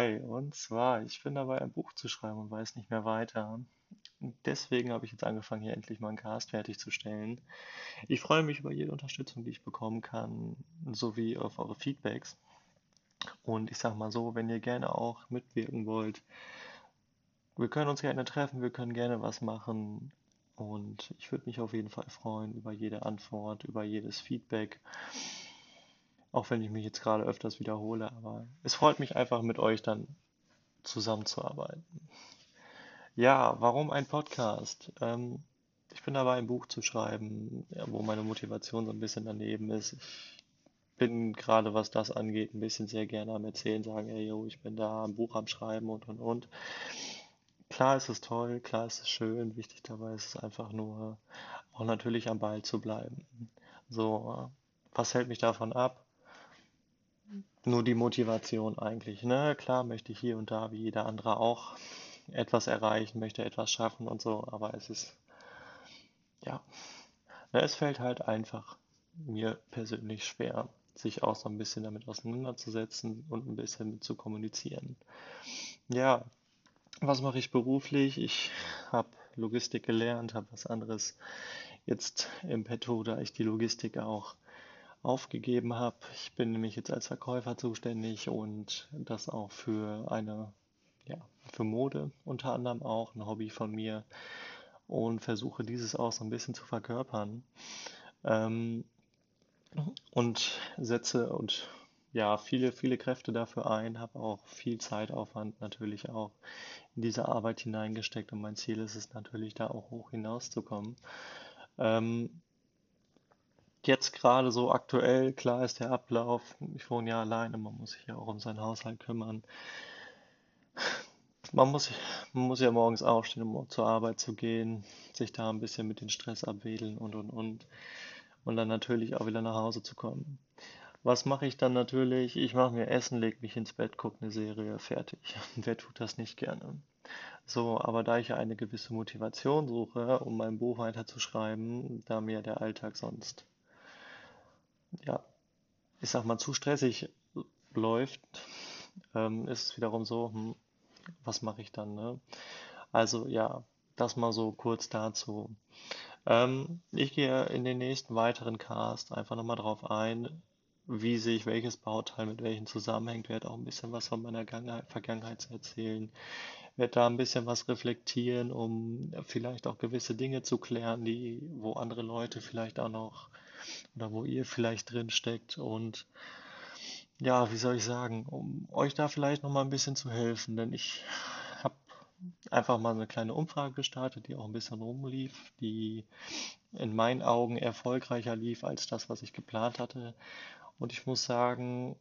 Hi, und zwar, ich bin dabei, ein Buch zu schreiben und weiß nicht mehr weiter. Deswegen habe ich jetzt angefangen, hier endlich mal einen Cast fertigzustellen. Ich freue mich über jede Unterstützung, die ich bekommen kann, sowie auf eure Feedbacks. Und ich sag mal so, wenn ihr gerne auch mitwirken wollt, wir können uns gerne treffen, wir können gerne was machen. Und ich würde mich auf jeden Fall freuen über jede Antwort, über jedes Feedback. Auch wenn ich mich jetzt gerade öfters wiederhole, aber es freut mich einfach mit euch dann zusammenzuarbeiten. Ja, warum ein Podcast? Ähm, ich bin dabei, ein Buch zu schreiben, wo meine Motivation so ein bisschen daneben ist. Ich bin gerade, was das angeht, ein bisschen sehr gerne am Erzählen, sagen, ey, yo, ich bin da, ein Buch am Schreiben und und und. Klar ist es toll, klar ist es schön, wichtig dabei ist es einfach nur, auch natürlich am Ball zu bleiben. So, was hält mich davon ab? Nur die Motivation eigentlich. Ne? Klar möchte ich hier und da, wie jeder andere auch, etwas erreichen, möchte etwas schaffen und so, aber es ist, ja, ne, es fällt halt einfach mir persönlich schwer, sich auch so ein bisschen damit auseinanderzusetzen und ein bisschen mit zu kommunizieren. Ja, was mache ich beruflich? Ich habe Logistik gelernt, habe was anderes jetzt im Petto, da ich die Logistik auch aufgegeben habe. Ich bin nämlich jetzt als Verkäufer zuständig und das auch für eine, ja, für Mode unter anderem auch, ein Hobby von mir und versuche dieses auch so ein bisschen zu verkörpern. Ähm, und setze und ja, viele, viele Kräfte dafür ein, habe auch viel Zeitaufwand natürlich auch in diese Arbeit hineingesteckt und mein Ziel ist es natürlich, da auch hoch hinauszukommen. Ähm, jetzt gerade so aktuell, klar ist der Ablauf, ich wohne ja alleine, man muss sich ja auch um seinen Haushalt kümmern. Man muss, man muss ja morgens aufstehen, um zur Arbeit zu gehen, sich da ein bisschen mit dem Stress abwedeln und und und. Und dann natürlich auch wieder nach Hause zu kommen. Was mache ich dann natürlich? Ich mache mir Essen, lege mich ins Bett, gucke eine Serie, fertig. Wer tut das nicht gerne? So, aber da ich ja eine gewisse Motivation suche, um mein Buch weiterzuschreiben, da mir der Alltag sonst ja, ich sag mal, zu stressig läuft, ähm, ist es wiederum so, hm, was mache ich dann, ne? Also ja, das mal so kurz dazu. Ähm, ich gehe in den nächsten weiteren Cast einfach nochmal drauf ein, wie sich welches Bauteil mit welchen zusammenhängt, werde auch ein bisschen was von meiner Vergangenheit erzählen, werde da ein bisschen was reflektieren, um vielleicht auch gewisse Dinge zu klären, die, wo andere Leute vielleicht auch noch oder wo ihr vielleicht drin steckt und ja, wie soll ich sagen, um euch da vielleicht noch mal ein bisschen zu helfen, denn ich habe einfach mal eine kleine Umfrage gestartet, die auch ein bisschen rumlief, die in meinen Augen erfolgreicher lief als das, was ich geplant hatte. Und ich muss sagen,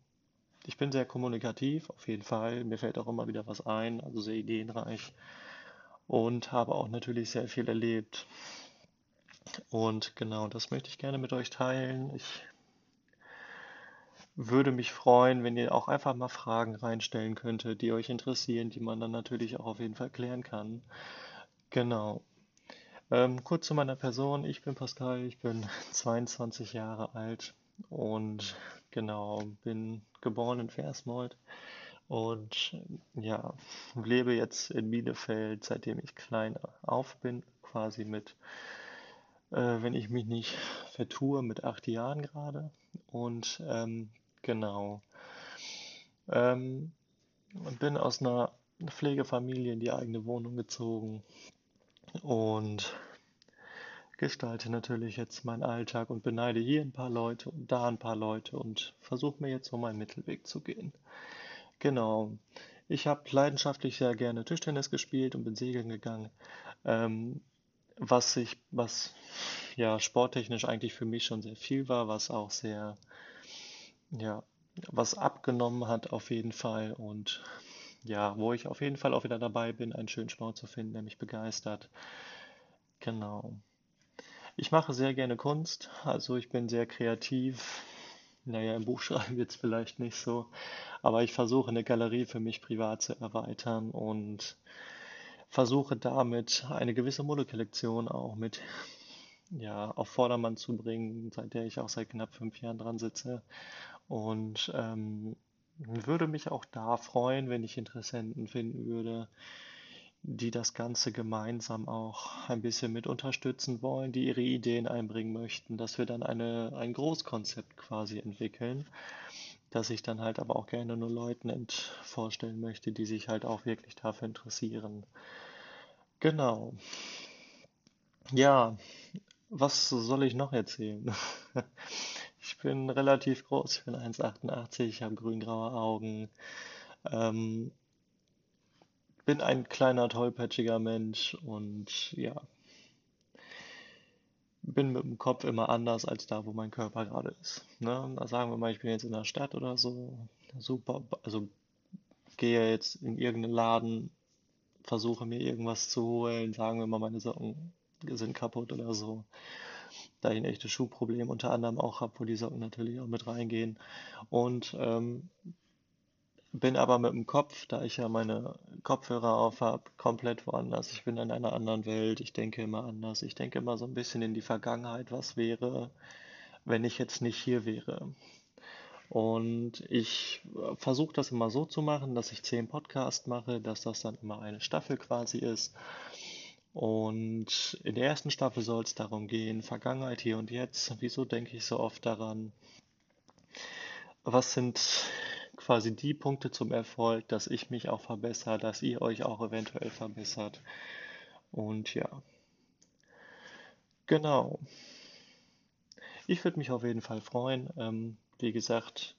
ich bin sehr kommunikativ, auf jeden Fall. Mir fällt auch immer wieder was ein, also sehr ideenreich und habe auch natürlich sehr viel erlebt. Und genau, das möchte ich gerne mit euch teilen. Ich würde mich freuen, wenn ihr auch einfach mal Fragen reinstellen könntet, die euch interessieren, die man dann natürlich auch auf jeden Fall klären kann. Genau. Ähm, kurz zu meiner Person. Ich bin Pascal, ich bin 22 Jahre alt und genau, bin geboren in Versmold und ja, lebe jetzt in Bielefeld, seitdem ich klein auf bin, quasi mit äh, wenn ich mich nicht vertue, mit acht Jahren gerade. Und ähm, genau. Ähm, bin aus einer Pflegefamilie in die eigene Wohnung gezogen und gestalte natürlich jetzt meinen Alltag und beneide hier ein paar Leute und da ein paar Leute und versuche mir jetzt so meinen Mittelweg zu gehen. Genau. Ich habe leidenschaftlich sehr gerne Tischtennis gespielt und bin segeln gegangen. Ähm, was ich, was ja sporttechnisch eigentlich für mich schon sehr viel war, was auch sehr, ja, was abgenommen hat auf jeden Fall und ja, wo ich auf jeden Fall auch wieder dabei bin, einen schönen Sport zu finden, der mich begeistert. Genau. Ich mache sehr gerne Kunst, also ich bin sehr kreativ. Naja, im Buch schreiben wird es vielleicht nicht so, aber ich versuche eine Galerie für mich privat zu erweitern und versuche damit eine gewisse Modekollektion auch mit ja, auf Vordermann zu bringen, seit der ich auch seit knapp fünf Jahren dran sitze. Und ähm, würde mich auch da freuen, wenn ich Interessenten finden würde, die das Ganze gemeinsam auch ein bisschen mit unterstützen wollen, die ihre Ideen einbringen möchten, dass wir dann eine, ein Großkonzept quasi entwickeln, das ich dann halt aber auch gerne nur Leuten vorstellen möchte, die sich halt auch wirklich dafür interessieren. Genau. Ja, was soll ich noch erzählen? Ich bin relativ groß, ich bin 1,88, ich habe grün-graue Augen, ähm, bin ein kleiner, tollpatschiger Mensch und ja, bin mit dem Kopf immer anders als da, wo mein Körper gerade ist. Ne? Da sagen wir mal, ich bin jetzt in der Stadt oder so, super, also gehe jetzt in irgendeinen Laden, versuche mir irgendwas zu holen, sagen wir mal, meine Socken sind kaputt oder so. Da ich ein echtes Schuhproblem unter anderem auch habe, wo die Socken natürlich auch mit reingehen. Und ähm, bin aber mit dem Kopf, da ich ja meine Kopfhörer auf habe, komplett woanders. Ich bin in einer anderen Welt, ich denke immer anders. Ich denke immer so ein bisschen in die Vergangenheit, was wäre, wenn ich jetzt nicht hier wäre. Und ich versuche das immer so zu machen, dass ich zehn Podcasts mache, dass das dann immer eine Staffel quasi ist. Und in der ersten Staffel soll es darum gehen, Vergangenheit hier und jetzt. Wieso denke ich so oft daran? Was sind quasi die Punkte zum Erfolg, dass ich mich auch verbessere, dass ihr euch auch eventuell verbessert. Und ja, genau. Ich würde mich auf jeden Fall freuen. Ähm, wie gesagt,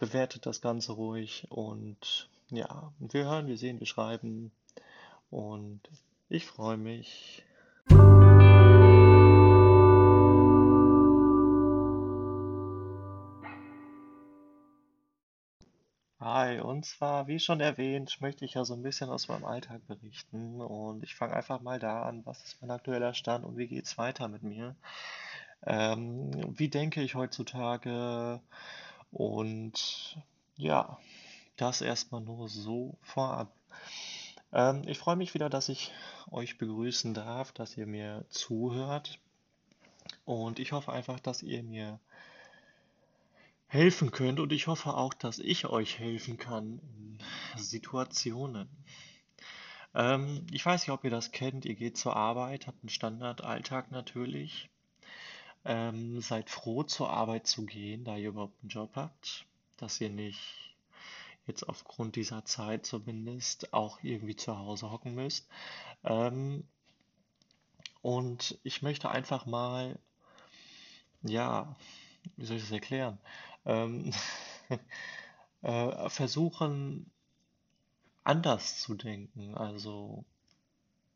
bewertet das Ganze ruhig und ja, wir hören, wir sehen, wir schreiben und ich freue mich. Hi, und zwar, wie schon erwähnt, möchte ich ja so ein bisschen aus meinem Alltag berichten und ich fange einfach mal da an, was ist mein aktueller Stand und wie geht's weiter mit mir? Ähm, wie denke ich heutzutage? Und ja, das erstmal nur so vorab. Ähm, ich freue mich wieder, dass ich euch begrüßen darf, dass ihr mir zuhört und ich hoffe einfach, dass ihr mir helfen könnt und ich hoffe auch, dass ich euch helfen kann in Situationen. Ähm, ich weiß nicht, ob ihr das kennt. Ihr geht zur Arbeit, habt einen Standardalltag natürlich. Ähm, seid froh, zur Arbeit zu gehen, da ihr überhaupt einen Job habt, dass ihr nicht jetzt aufgrund dieser Zeit zumindest auch irgendwie zu Hause hocken müsst. Ähm, und ich möchte einfach mal, ja, wie soll ich das erklären? Ähm, äh, versuchen anders zu denken. Also,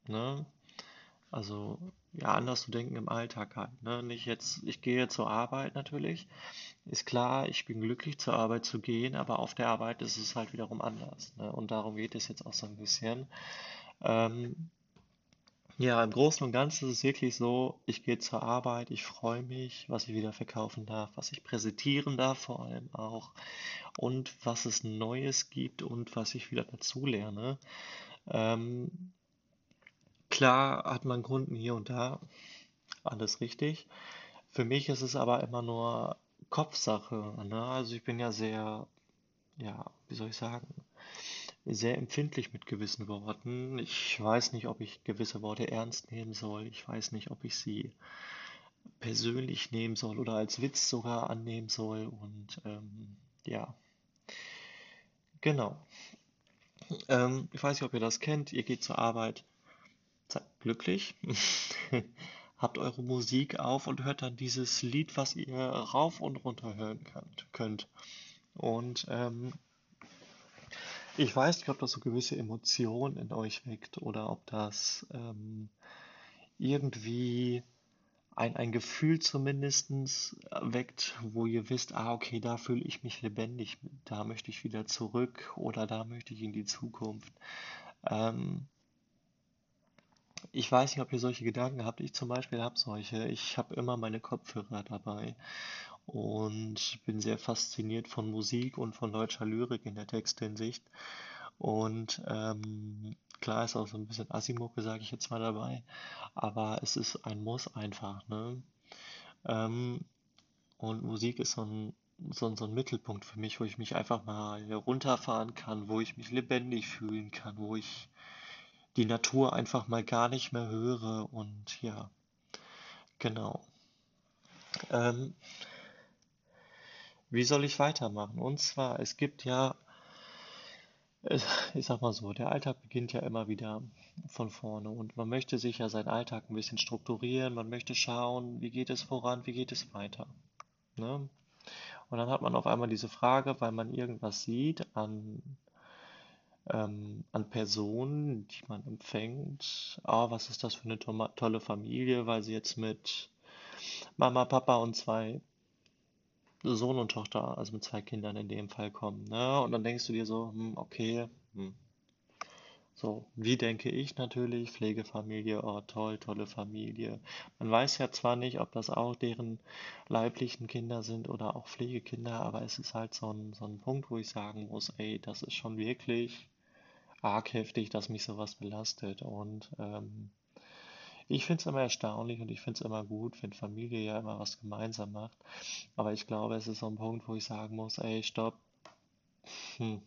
ne? Also, ja, anders zu denken im Alltag halt, ne? Nicht jetzt, ich gehe zur Arbeit natürlich. Ist klar, ich bin glücklich zur Arbeit zu gehen, aber auf der Arbeit ist es halt wiederum anders, ne? Und darum geht es jetzt auch so ein bisschen. Ähm, ja, im Großen und Ganzen ist es wirklich so, ich gehe zur Arbeit, ich freue mich, was ich wieder verkaufen darf, was ich präsentieren darf vor allem auch und was es Neues gibt und was ich wieder dazulerne. Ähm, klar hat man Kunden hier und da, alles richtig. Für mich ist es aber immer nur Kopfsache, ne? Also ich bin ja sehr, ja, wie soll ich sagen, sehr empfindlich mit gewissen Worten. Ich weiß nicht, ob ich gewisse Worte ernst nehmen soll. Ich weiß nicht, ob ich sie persönlich nehmen soll oder als Witz sogar annehmen soll. Und ähm, ja, genau. Ähm, ich weiß nicht, ob ihr das kennt. Ihr geht zur Arbeit, seid glücklich, habt eure Musik auf und hört dann dieses Lied, was ihr rauf und runter hören könnt. Und ähm, ich weiß nicht, ob das so gewisse Emotionen in euch weckt oder ob das ähm, irgendwie ein, ein Gefühl zumindest weckt, wo ihr wisst, ah, okay, da fühle ich mich lebendig, da möchte ich wieder zurück oder da möchte ich in die Zukunft. Ähm, ich weiß nicht, ob ihr solche Gedanken habt. Ich zum Beispiel habe solche. Ich habe immer meine Kopfhörer dabei und bin sehr fasziniert von Musik und von deutscher Lyrik in der Texthinsicht. Und ähm, klar ist auch so ein bisschen Asimucke, sage ich jetzt mal dabei, aber es ist ein Muss einfach, ne? Ähm, und Musik ist so ein so, so ein Mittelpunkt für mich, wo ich mich einfach mal runterfahren kann, wo ich mich lebendig fühlen kann, wo ich die Natur einfach mal gar nicht mehr höre und ja, genau. Ähm, wie soll ich weitermachen? Und zwar, es gibt ja, ich sag mal so, der Alltag beginnt ja immer wieder von vorne und man möchte sich ja seinen Alltag ein bisschen strukturieren, man möchte schauen, wie geht es voran, wie geht es weiter. Ne? Und dann hat man auf einmal diese Frage, weil man irgendwas sieht an, ähm, an Personen, die man empfängt. Ah, was ist das für eine tolle Familie, weil sie jetzt mit Mama, Papa und zwei Sohn und Tochter, also mit zwei Kindern in dem Fall kommen. Ne? Und dann denkst du dir so, hm, okay, hm. So, wie denke ich natürlich? Pflegefamilie, oh toll, tolle Familie. Man weiß ja zwar nicht, ob das auch deren leiblichen Kinder sind oder auch Pflegekinder, aber es ist halt so ein, so ein Punkt, wo ich sagen muss, ey, das ist schon wirklich arg heftig, dass mich sowas belastet. Und ähm, ich finde es immer erstaunlich und ich finde es immer gut, wenn Familie ja immer was gemeinsam macht. Aber ich glaube, es ist so ein Punkt, wo ich sagen muss, ey, stopp. Hm.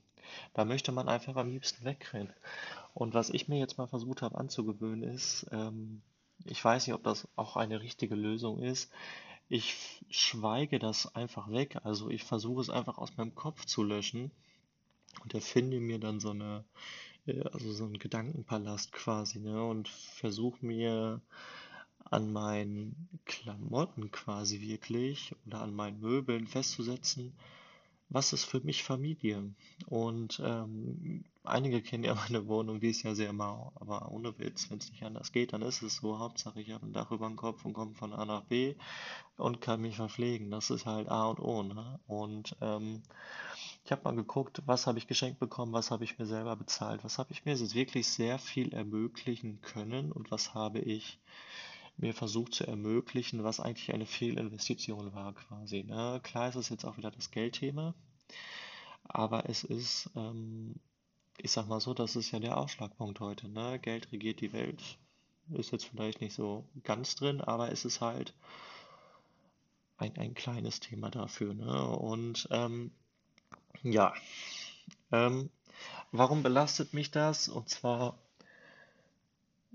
Da möchte man einfach am liebsten wegrennen. Und was ich mir jetzt mal versucht habe anzugewöhnen ist, ähm, ich weiß nicht, ob das auch eine richtige Lösung ist. Ich schweige das einfach weg. Also ich versuche es einfach aus meinem Kopf zu löschen und erfinde mir dann so eine also so ein Gedankenpalast quasi, ne? Und versuche mir an meinen Klamotten quasi wirklich oder an meinen Möbeln festzusetzen, was ist für mich Familie? Und ähm, einige kennen ja meine Wohnung, die ist ja sehr mau, aber ohne Witz, wenn es nicht anders geht, dann ist es so. Hauptsache, ich habe ein Dach über dem Kopf und komme von A nach B und kann mich verpflegen. Das ist halt A und O. Ne? Und ähm, ich habe mal geguckt, was habe ich geschenkt bekommen, was habe ich mir selber bezahlt, was habe ich mir wirklich sehr viel ermöglichen können und was habe ich mir versucht zu ermöglichen, was eigentlich eine Fehlinvestition war quasi. Ne? Klar ist es jetzt auch wieder das Geldthema, aber es ist, ähm, ich sag mal so, das ist ja der Ausschlagpunkt heute. Ne? Geld regiert die Welt. Ist jetzt vielleicht nicht so ganz drin, aber es ist halt ein, ein kleines Thema dafür. Ne? Und ähm, ja, ähm, warum belastet mich das? Und zwar,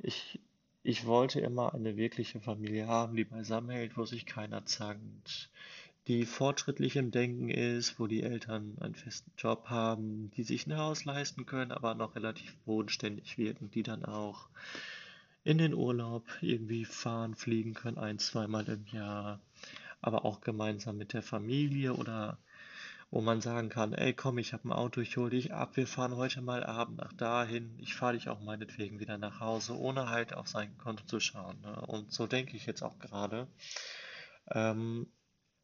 ich, ich wollte immer eine wirkliche Familie haben, die beisammenhält, wo sich keiner zankt, die fortschrittlich im Denken ist, wo die Eltern einen festen Job haben, die sich ein Haus leisten können, aber noch relativ bodenständig wirken, die dann auch in den Urlaub irgendwie fahren, fliegen können, ein, zweimal im Jahr, aber auch gemeinsam mit der Familie oder wo man sagen kann, ey komm, ich habe ein Auto, ich hole dich ab, wir fahren heute mal Abend nach dahin, ich fahre dich auch meinetwegen wieder nach Hause, ohne halt auf sein Konto zu schauen. Ne? Und so denke ich jetzt auch gerade. Ähm,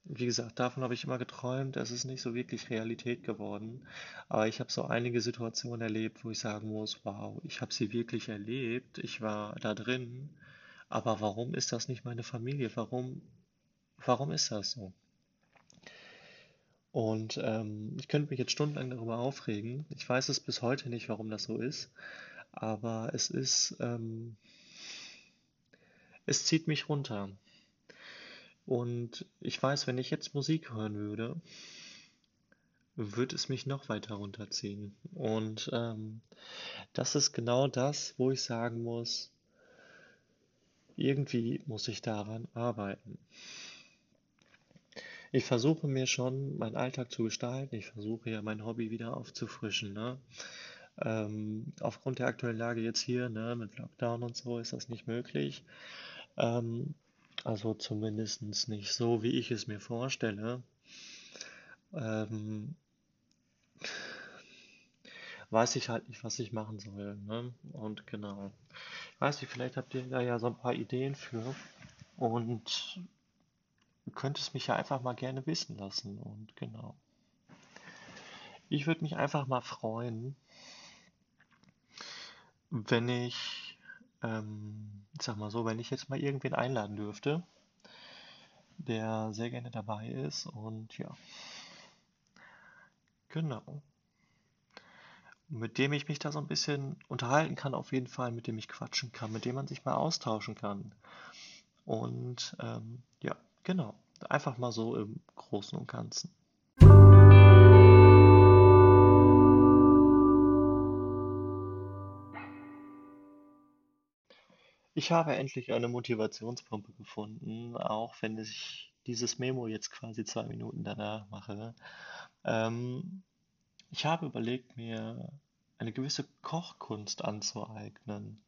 wie gesagt, davon habe ich immer geträumt, es ist nicht so wirklich Realität geworden, aber ich habe so einige Situationen erlebt, wo ich sagen muss, wow, ich habe sie wirklich erlebt, ich war da drin, aber warum ist das nicht meine Familie? Warum, warum ist das so? Und ähm, ich könnte mich jetzt stundenlang darüber aufregen. Ich weiß es bis heute nicht, warum das so ist. Aber es ist, ähm, es zieht mich runter. Und ich weiß, wenn ich jetzt Musik hören würde, würde es mich noch weiter runterziehen. Und ähm, das ist genau das, wo ich sagen muss, irgendwie muss ich daran arbeiten. Ich versuche mir schon meinen Alltag zu gestalten. Ich versuche ja mein Hobby wieder aufzufrischen. Ne? Ähm, aufgrund der aktuellen Lage jetzt hier, ne, mit Lockdown und so, ist das nicht möglich. Ähm, also zumindest nicht so, wie ich es mir vorstelle. Ähm, weiß ich halt nicht, was ich machen soll. Ne? Und genau. Ich weiß nicht, vielleicht habt ihr da ja so ein paar Ideen für. Und könntest mich ja einfach mal gerne wissen lassen. Und genau. Ich würde mich einfach mal freuen, wenn ich, ähm, sag mal so, wenn ich jetzt mal irgendwen einladen dürfte, der sehr gerne dabei ist und ja, genau. Mit dem ich mich da so ein bisschen unterhalten kann, auf jeden Fall, mit dem ich quatschen kann, mit dem man sich mal austauschen kann. Und ähm, ja, Genau, einfach mal so im Großen und Ganzen. Ich habe endlich eine Motivationspumpe gefunden, auch wenn ich dieses Memo jetzt quasi zwei Minuten danach mache. Ähm, ich habe überlegt, mir eine gewisse Kochkunst anzueignen.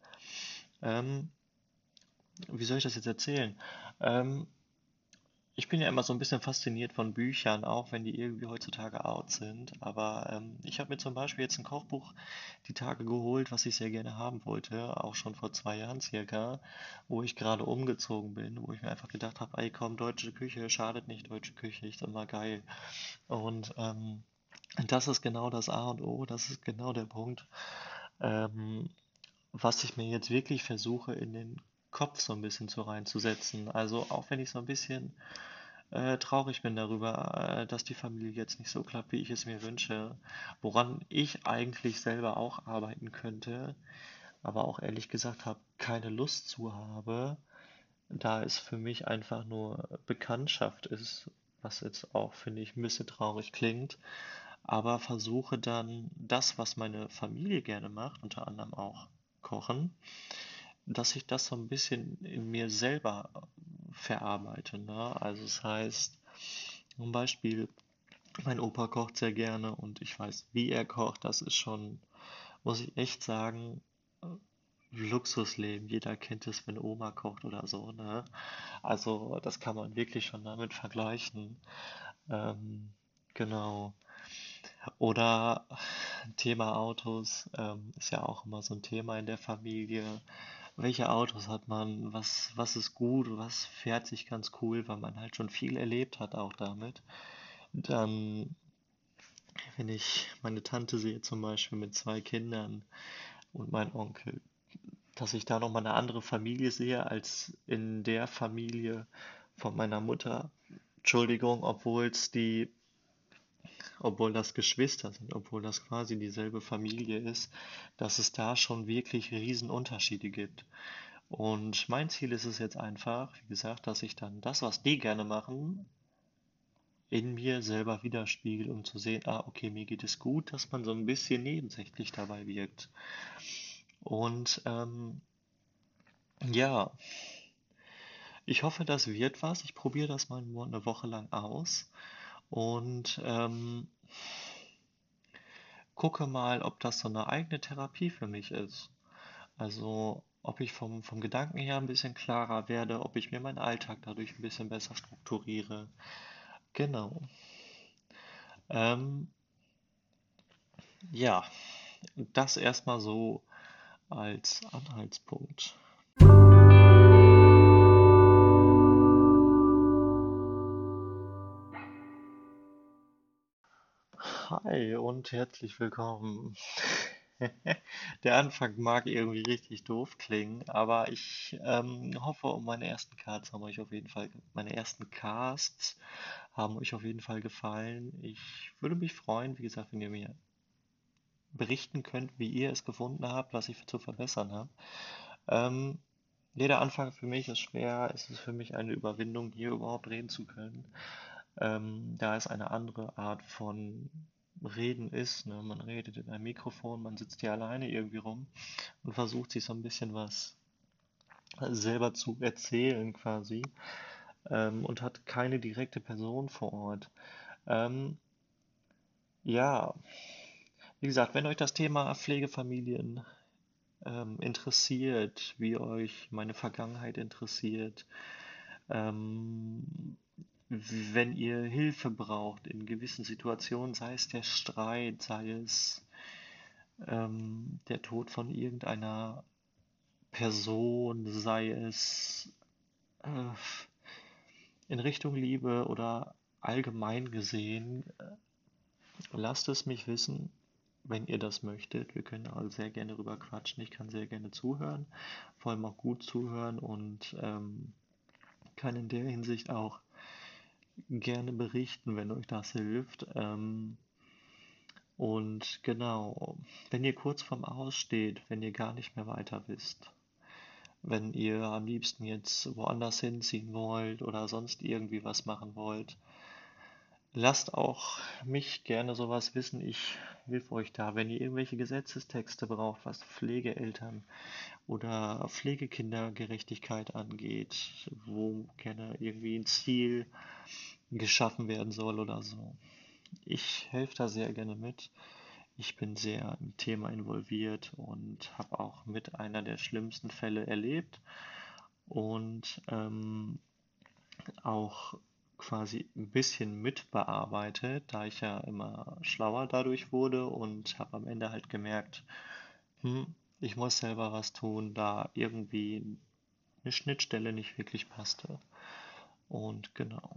Ähm, wie soll ich das jetzt erzählen? Ähm, ich bin ja immer so ein bisschen fasziniert von Büchern, auch wenn die irgendwie heutzutage out sind. Aber ähm, ich habe mir zum Beispiel jetzt ein Kochbuch die Tage geholt, was ich sehr gerne haben wollte, auch schon vor zwei Jahren circa, wo ich gerade umgezogen bin, wo ich mir einfach gedacht habe, ey komm, deutsche Küche, schadet nicht, deutsche Küche, ist immer geil. Und ähm, das ist genau das A und O, das ist genau der Punkt, ähm, was ich mir jetzt wirklich versuche in den Kopf so ein bisschen zu reinzusetzen. Also auch wenn ich so ein bisschen äh, traurig bin darüber, äh, dass die Familie jetzt nicht so klappt, wie ich es mir wünsche, woran ich eigentlich selber auch arbeiten könnte, aber auch ehrlich gesagt habe, keine Lust zu habe, da es für mich einfach nur Bekanntschaft ist, was jetzt auch, finde ich, ein bisschen traurig klingt, aber versuche dann das, was meine Familie gerne macht, unter anderem auch kochen, dass ich das so ein bisschen in mir selber verarbeite. Ne? Also es heißt, zum Beispiel, mein Opa kocht sehr gerne und ich weiß, wie er kocht. Das ist schon, muss ich echt sagen, Luxusleben. Jeder kennt es, wenn Oma kocht oder so. Ne? Also das kann man wirklich schon damit vergleichen. Ähm, genau. Oder Thema Autos ähm, ist ja auch immer so ein Thema in der Familie. Welche Autos hat man? Was, was ist gut? Was fährt sich ganz cool, weil man halt schon viel erlebt hat auch damit. Dann, wenn ich meine Tante sehe zum Beispiel mit zwei Kindern und mein Onkel, dass ich da nochmal eine andere Familie sehe als in der Familie von meiner Mutter. Entschuldigung, obwohl es die obwohl das Geschwister sind, obwohl das quasi dieselbe Familie ist, dass es da schon wirklich Riesenunterschiede gibt. Und mein Ziel ist es jetzt einfach, wie gesagt, dass ich dann das, was die gerne machen, in mir selber widerspiegel, um zu sehen, ah, okay, mir geht es gut, dass man so ein bisschen nebensächlich dabei wirkt. Und ähm, ja, ich hoffe, das wird was. Ich probiere das mal eine Woche lang aus und ähm, gucke mal, ob das so eine eigene Therapie für mich ist. Also, ob ich vom, vom Gedanken her ein bisschen klarer werde, ob ich mir meinen Alltag dadurch ein bisschen besser strukturiere. Genau. Ähm, ja, das erstmal so als Anhaltspunkt. Hi und herzlich willkommen. Der Anfang mag irgendwie richtig doof klingen, aber ich ähm, hoffe, um meine ersten Cards haben euch auf jeden Fall, meine ersten Casts haben euch auf jeden Fall gefallen. Ich würde mich freuen, wie gesagt, wenn ihr mir berichten könnt, wie ihr es gefunden habt, was ich zu verbessern habe. Ähm, jeder Anfang für mich ist schwer. Es ist für mich eine Überwindung, hier überhaupt reden zu können. Ähm, da es eine andere Art von Reden ist. Ne? Man redet in einem Mikrofon, man sitzt hier alleine irgendwie rum und versucht sich so ein bisschen was selber zu erzählen quasi ähm, und hat keine direkte Person vor Ort. Ähm, ja, wie gesagt, wenn euch das Thema Pflegefamilien ähm, interessiert, wie euch meine Vergangenheit interessiert, ähm, wenn ihr Hilfe braucht in gewissen Situationen, sei es der Streit, sei es ähm, der Tod von irgendeiner Person, sei es äh, in Richtung Liebe oder allgemein gesehen, äh, lasst es mich wissen, wenn ihr das möchtet. Wir können also sehr gerne darüber quatschen. Ich kann sehr gerne zuhören, vor allem auch gut zuhören und ähm, kann in der Hinsicht auch gerne berichten, wenn euch das hilft. Ähm, und genau, wenn ihr kurz vorm Aus steht, wenn ihr gar nicht mehr weiter wisst, wenn ihr am liebsten jetzt woanders hinziehen wollt oder sonst irgendwie was machen wollt, lasst auch mich gerne sowas wissen. Ich helfe euch da, wenn ihr irgendwelche Gesetzestexte braucht, was Pflegeeltern oder Pflegekindergerechtigkeit angeht, wo gerne irgendwie ein Ziel geschaffen werden soll oder so. Ich helfe da sehr gerne mit. Ich bin sehr im Thema involviert und habe auch mit einer der schlimmsten Fälle erlebt und ähm, auch quasi ein bisschen mitbearbeitet, da ich ja immer schlauer dadurch wurde und habe am Ende halt gemerkt, hm, ich muss selber was tun, da irgendwie eine Schnittstelle nicht wirklich passte. Und genau.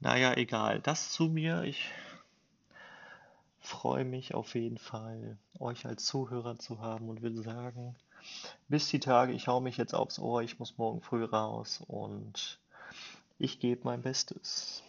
Naja, egal. Das zu mir. Ich freue mich auf jeden Fall, euch als Zuhörer zu haben und will sagen, bis die Tage, ich hau mich jetzt aufs Ohr, ich muss morgen früh raus und ich gebe mein Bestes.